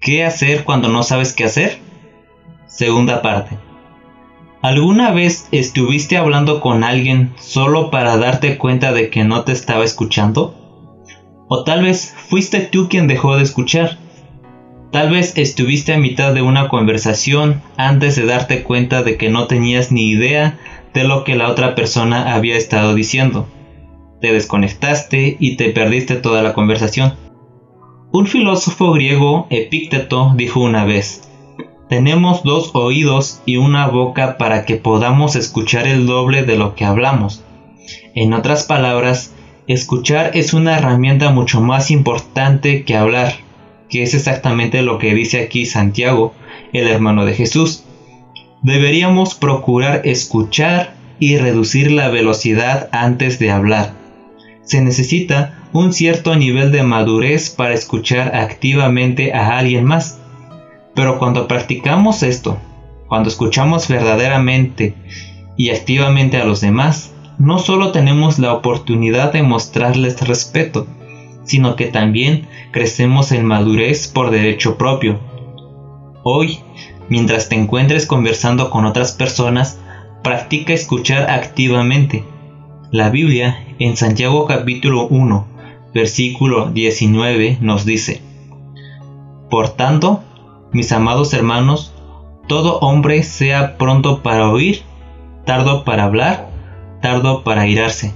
¿Qué hacer cuando no sabes qué hacer? Segunda parte. ¿Alguna vez estuviste hablando con alguien solo para darte cuenta de que no te estaba escuchando? O tal vez fuiste tú quien dejó de escuchar. Tal vez estuviste a mitad de una conversación antes de darte cuenta de que no tenías ni idea de lo que la otra persona había estado diciendo. Te desconectaste y te perdiste toda la conversación. Un filósofo griego, Epícteto, dijo una vez, tenemos dos oídos y una boca para que podamos escuchar el doble de lo que hablamos. En otras palabras, escuchar es una herramienta mucho más importante que hablar, que es exactamente lo que dice aquí Santiago, el hermano de Jesús. Deberíamos procurar escuchar y reducir la velocidad antes de hablar. Se necesita un cierto nivel de madurez para escuchar activamente a alguien más pero cuando practicamos esto, cuando escuchamos verdaderamente y activamente a los demás, no solo tenemos la oportunidad de mostrarles respeto, sino que también crecemos en madurez por derecho propio. Hoy, mientras te encuentres conversando con otras personas, practica escuchar activamente. La Biblia en Santiago capítulo 1, versículo 19 nos dice, Por tanto, mis amados hermanos, todo hombre sea pronto para oír, tardo para hablar, tardo para irarse